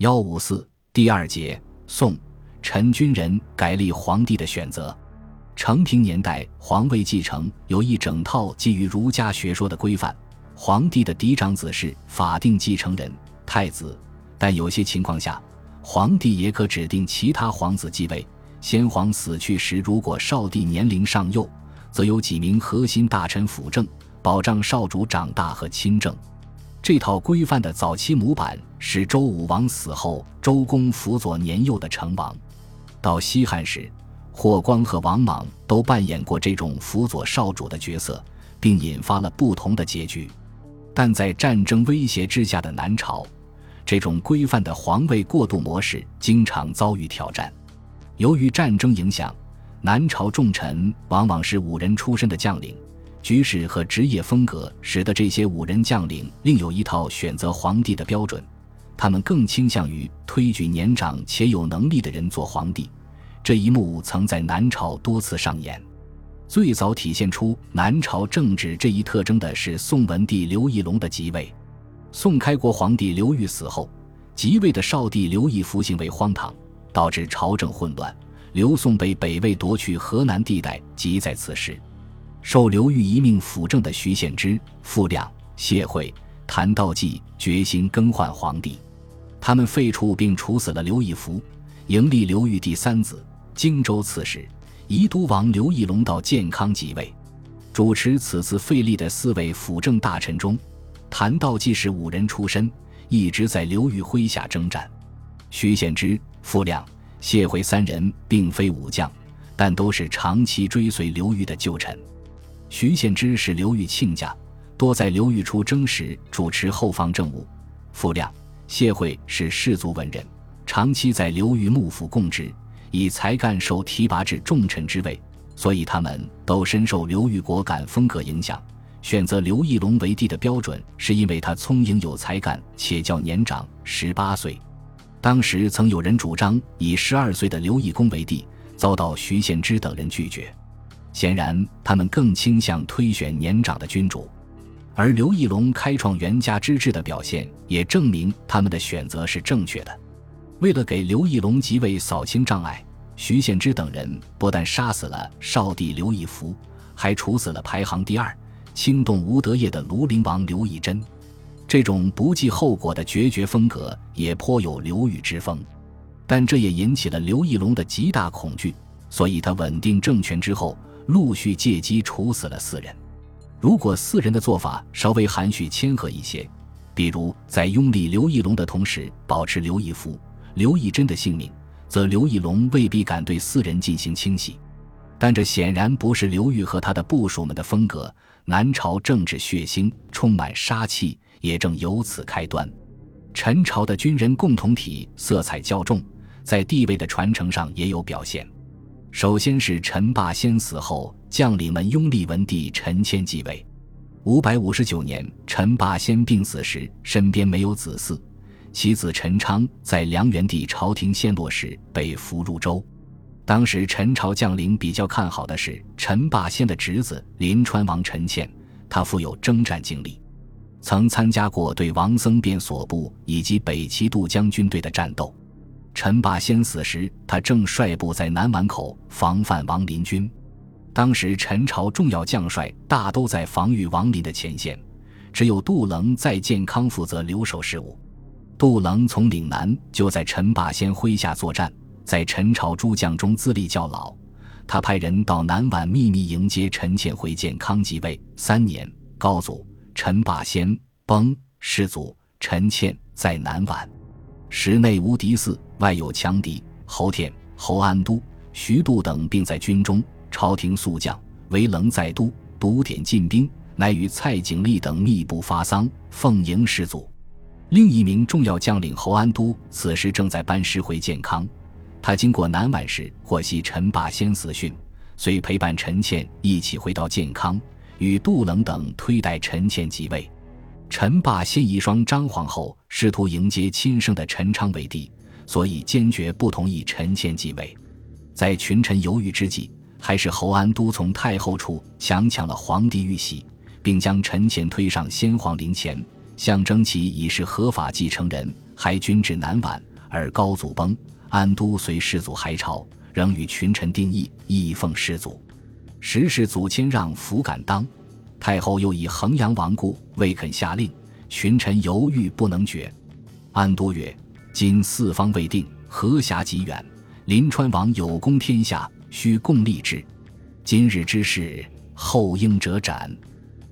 幺五四第二节，宋陈军人改立皇帝的选择。承平年代，皇位继承有一整套基于儒家学说的规范。皇帝的嫡长子是法定继承人，太子。但有些情况下，皇帝也可指定其他皇子继位。先皇死去时，如果少帝年龄尚幼，则有几名核心大臣辅政，保障少主长大和亲政。这套规范的早期模板是周武王死后，周公辅佐年幼的成王。到西汉时，霍光和王莽都扮演过这种辅佐少主的角色，并引发了不同的结局。但在战争威胁之下的南朝，这种规范的皇位过渡模式经常遭遇挑战。由于战争影响，南朝重臣往往是武人出身的将领。局势和职业风格使得这些武人将领另有一套选择皇帝的标准，他们更倾向于推举年长且有能力的人做皇帝。这一幕曾在南朝多次上演。最早体现出南朝政治这一特征的是宋文帝刘义隆的即位。宋开国皇帝刘裕死后，即位的少帝刘义福行为荒唐，导致朝政混乱。刘宋被北魏夺去河南地带，即在此时。受刘裕一命辅政的徐献之、傅亮、谢晦、谭道济决心更换皇帝，他们废黜并处死了刘义福，迎立刘裕第三子荆州刺史、宜都王刘义隆到建康即位。主持此次废立的四位辅政大臣中，谭道济是武人出身，一直在刘裕麾下征战。徐献之、傅亮、谢晦三人并非武将，但都是长期追随刘裕的旧臣。徐献之是刘裕亲家，多在刘裕出征时主持后方政务。傅亮、谢晦是士族文人，长期在刘裕幕府供职，以才干受提拔至重臣之位，所以他们都深受刘裕果敢风格影响。选择刘义隆为帝的标准，是因为他聪颖有才干，且较年长，十八岁。当时曾有人主张以十二岁的刘义恭为帝，遭到徐献之等人拒绝。显然，他们更倾向推选年长的君主，而刘义隆开创元家之治的表现也证明他们的选择是正确的。为了给刘义隆即位扫清障碍，徐献之等人不但杀死了少帝刘义福，还处死了排行第二、轻动无德业的庐陵王刘义珍。这种不计后果的决绝风格也颇有刘裕之风，但这也引起了刘义隆的极大恐惧，所以他稳定政权之后。陆续借机处死了四人。如果四人的做法稍微含蓄谦和一些，比如在拥立刘义隆的同时保持刘义福、刘义珍的性命，则刘义隆未必敢对四人进行清洗。但这显然不是刘裕和他的部属们的风格。南朝政治血腥，充满杀气，也正由此开端。陈朝的军人共同体色彩较重，在地位的传承上也有表现。首先是陈霸先死后，将领们拥立文帝陈谦继位。五百五十九年，陈霸先病死时，身边没有子嗣，其子陈昌在梁元帝朝廷陷落时被俘入州。当时陈朝将领比较看好的是陈霸先的侄子临川王陈倩，他富有征战经历，曾参加过对王僧辩所部以及北齐渡江军队的战斗。陈霸先死时，他正率部在南宛口防范王林军。当时陈朝重要将帅大都在防御王林的前线，只有杜棱在建康负责留守事务。杜棱从岭南就在陈霸先麾下作战，在陈朝诸将中资历较老。他派人到南宛秘密迎接陈倩回建康即位。三年，高祖陈霸先崩，世祖陈倩在南宛。时内无敌四，外有强敌。侯恬、侯安都、徐度等并在军中，朝廷宿将韦棱在都，独点进兵，乃与蔡景历等密不发丧，奉迎世祖。另一名重要将领侯安都此时正在班师回建康，他经过南宛时，获悉陈霸先死讯，遂陪伴陈倩一起回到建康，与杜棱等推戴陈倩即位。陈霸先遗孀张皇后试图迎接亲生的陈昌为帝，所以坚决不同意陈倩继位。在群臣犹豫之际，还是侯安都从太后处强抢了皇帝玉玺，并将陈倩推上先皇陵前，象征其已是合法继承人。还君至南宛，而高祖崩，安都随世祖还朝，仍与群臣定议，义奉世祖。时世祖谦让弗敢当，太后又以衡阳亡故，未肯下令，群臣犹豫不能决。安都曰：“今四方未定，河峡极远，临川王有功天下，须共立之。今日之事，后应者斩。”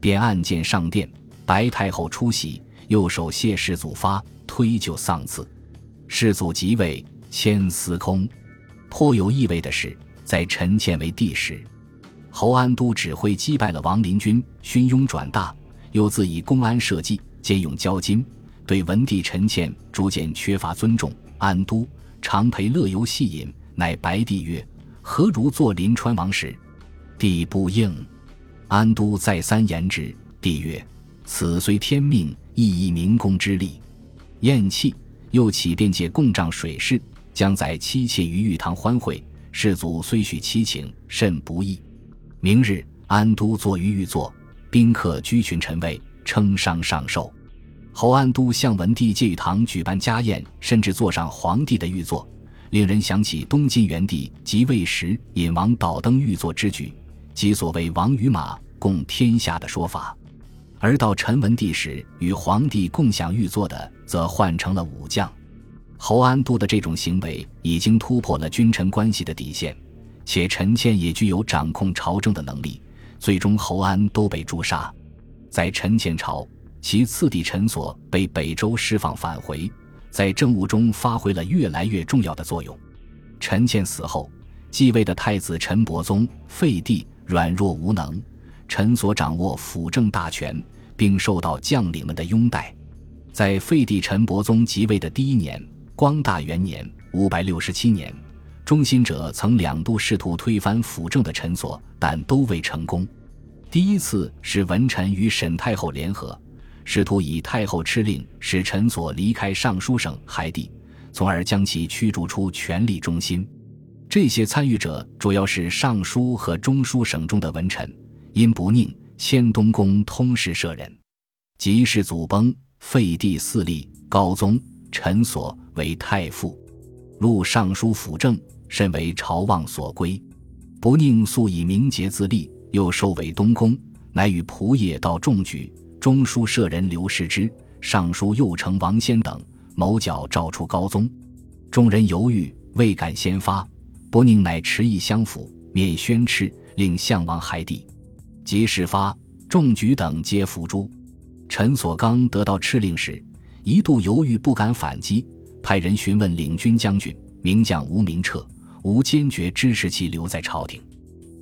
便案件上殿，白太后出席，右手谢世祖发，推就丧赐。世祖即位，迁司空。颇有意味的是，在陈建为帝时，侯安都指挥击败了王林军，勋庸转大，又自以公安社稷，兼用交金。对文帝陈倩逐渐缺乏尊重，安都常陪乐游戏饮，乃白帝曰：“何如坐临川王时？”帝不应。安都再三言之，帝曰：“此虽天命，亦以民公之力。”厌弃，又起便借共帐水势，将载妻妾于玉堂欢会。世祖虽许其情，甚不义。明日，安都坐于御座，宾客居群臣位，称商上寿。侯安都向文帝借玉堂举办家宴，甚至坐上皇帝的御座，令人想起东晋元帝即位时引王倒登御座之举，即所谓“王与马共天下”的说法。而到陈文帝时，与皇帝共享御座的，则换成了武将。侯安都的这种行为已经突破了君臣关系的底线，且陈谦也具有掌控朝政的能力。最终，侯安都被诛杀。在陈前朝。其次弟陈所被北周释放返回，在政务中发挥了越来越重要的作用。陈建死后，继位的太子陈伯宗废帝，软弱无能。陈所掌握辅政大权，并受到将领们的拥戴。在废帝陈伯宗即位的第一年，光大元年（五百六十七年），忠心者曾两度试图推翻辅政的陈所，但都未成功。第一次是文臣与沈太后联合。试图以太后敕令使陈所离开尚书省海地，从而将其驱逐出权力中心。这些参与者主要是尚书和中书省中的文臣，因不宁迁东宫通事舍人。即世祖崩，废帝嗣立高宗，陈所为太傅，录尚书辅政，甚为朝望所归。不宁素以名节自立，又收为东宫，乃与仆野到中举。中书舍人刘世之、尚书右丞王先等谋剿赵出高宗，众人犹豫，未敢先发。不宁乃持意相辅，免宣敕，令相王海底。及事发，众举等皆伏诛。陈所刚得到敕令时，一度犹豫，不敢反击，派人询问领军将军名将吴明彻，吴坚决支持其留在朝廷。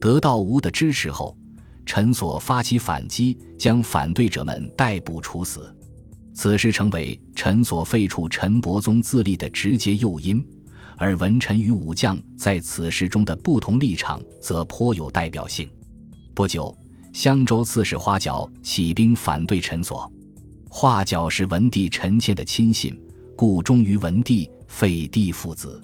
得到吴的支持后。陈所发起反击，将反对者们逮捕处死，此事成为陈所废除陈伯宗自立的直接诱因。而文臣与武将在此事中的不同立场，则颇有代表性。不久，襄州刺史花角起兵反对陈所。花角是文帝陈谦的亲信，故忠于文帝，废帝父子。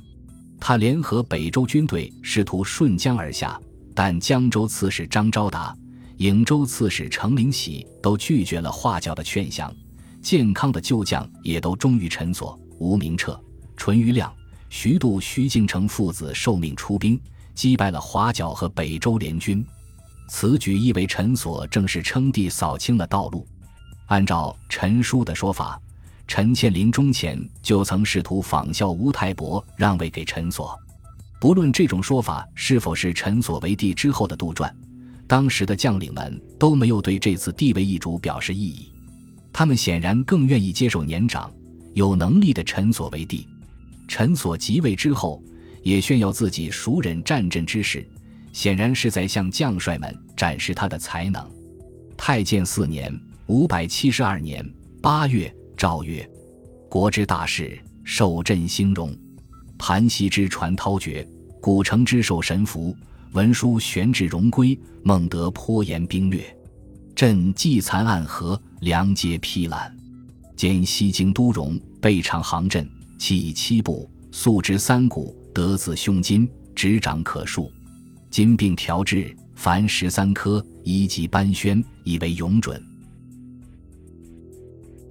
他联合北周军队，试图顺江而下，但江州刺史张昭达。颍州刺史程灵喜都拒绝了画教的劝降，健康的旧将也都忠于陈所、吴明彻、淳于亮、徐度、徐敬成父子受命出兵，击败了华角和北周联军。此举意为陈所正式称帝扫清了道路。按照陈叔的说法，陈倩临终前就曾试图仿效吴太伯让位给陈所。不论这种说法是否是陈所为帝之后的杜撰。当时的将领们都没有对这次地位易主表示异议，他们显然更愿意接受年长、有能力的陈所为帝。陈所即位之后，也炫耀自己熟忍战阵之事，显然是在向将帅们展示他的才能。太建四年（五百七十二年）八月，诏曰：“国之大事，受朕兴荣。盘溪之传涛绝，古城之受神服。”文书悬至荣归，孟德颇言兵略。朕既残暗河，粮皆披览。兼西京都荣，备长行镇，其以七部，素之三股，得自胸襟，执掌可数。今并调制，凡十三科，一级班宣，以为永准。